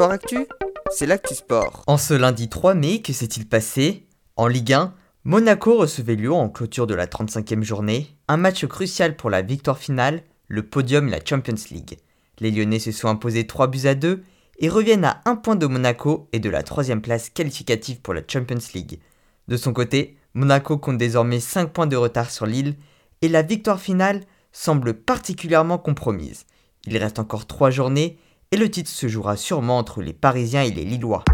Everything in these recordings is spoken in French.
Sport Actu, c'est l'actu sport. En ce lundi 3 mai, que s'est-il passé? En Ligue 1, Monaco recevait Lyon en clôture de la 35e journée, un match crucial pour la victoire finale, le podium et la Champions League. Les Lyonnais se sont imposés 3 buts à 2 et reviennent à 1 point de Monaco et de la 3 place qualificative pour la Champions League. De son côté, Monaco compte désormais 5 points de retard sur Lille et la victoire finale semble particulièrement compromise. Il reste encore 3 journées et le titre se jouera sûrement entre les Parisiens et les Lillois.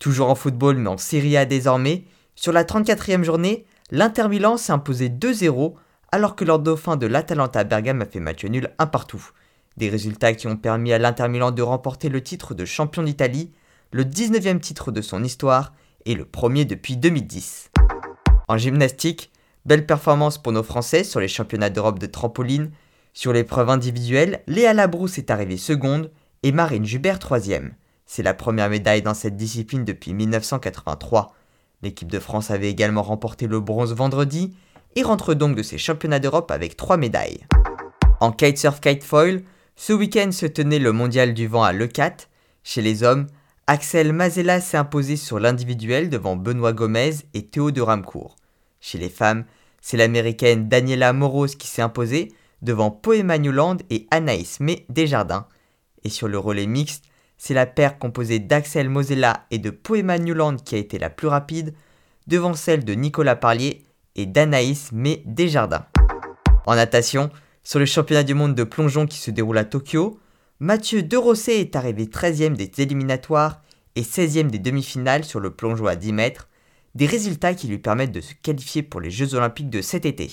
Toujours en football mais en Serie A désormais, sur la 34e journée, l'Inter Milan s'est imposé 2-0 alors que leur dauphin de l'Atalanta Bergame a fait match nul un partout. Des résultats qui ont permis à l'Inter Milan de remporter le titre de champion d'Italie, le 19e titre de son histoire et le premier depuis 2010. En gymnastique, belle performance pour nos Français sur les championnats d'Europe de trampoline. Sur l'épreuve individuelle, Léa Labrousse est arrivée seconde et Marine Jubert troisième. C'est la première médaille dans cette discipline depuis 1983. L'équipe de France avait également remporté le bronze vendredi et rentre donc de ces championnats d'Europe avec trois médailles. En kitesurf kitefoil, ce week-end se tenait le mondial du vent à Lecat. Chez les hommes, Axel Mazella s'est imposé sur l'individuel devant Benoît Gomez et Théo de Ramcourt. Chez les femmes, c'est l'américaine Daniela Moros qui s'est imposée devant Poema Newland et Anaïs May Desjardins. Et sur le relais mixte, c'est la paire composée d'Axel Mosella et de Poema Newland qui a été la plus rapide, devant celle de Nicolas Parlier et d'Anaïs May Desjardins. En natation, sur le championnat du monde de plongeon qui se déroule à Tokyo, Mathieu Derosset est arrivé 13e des éliminatoires et 16e des demi-finales sur le plongeon à 10 mètres, des résultats qui lui permettent de se qualifier pour les Jeux olympiques de cet été.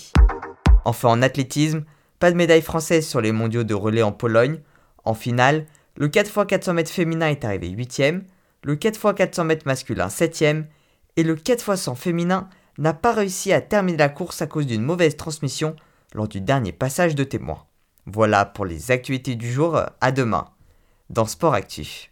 Enfin en athlétisme, pas de médaille française sur les mondiaux de relais en Pologne, en finale, le 4x400 m féminin est arrivé 8ème, le 4x400 m masculin 7ème, et le 4x100 féminin n'a pas réussi à terminer la course à cause d'une mauvaise transmission lors du dernier passage de témoin. Voilà pour les actualités du jour, à demain dans Sport Actif.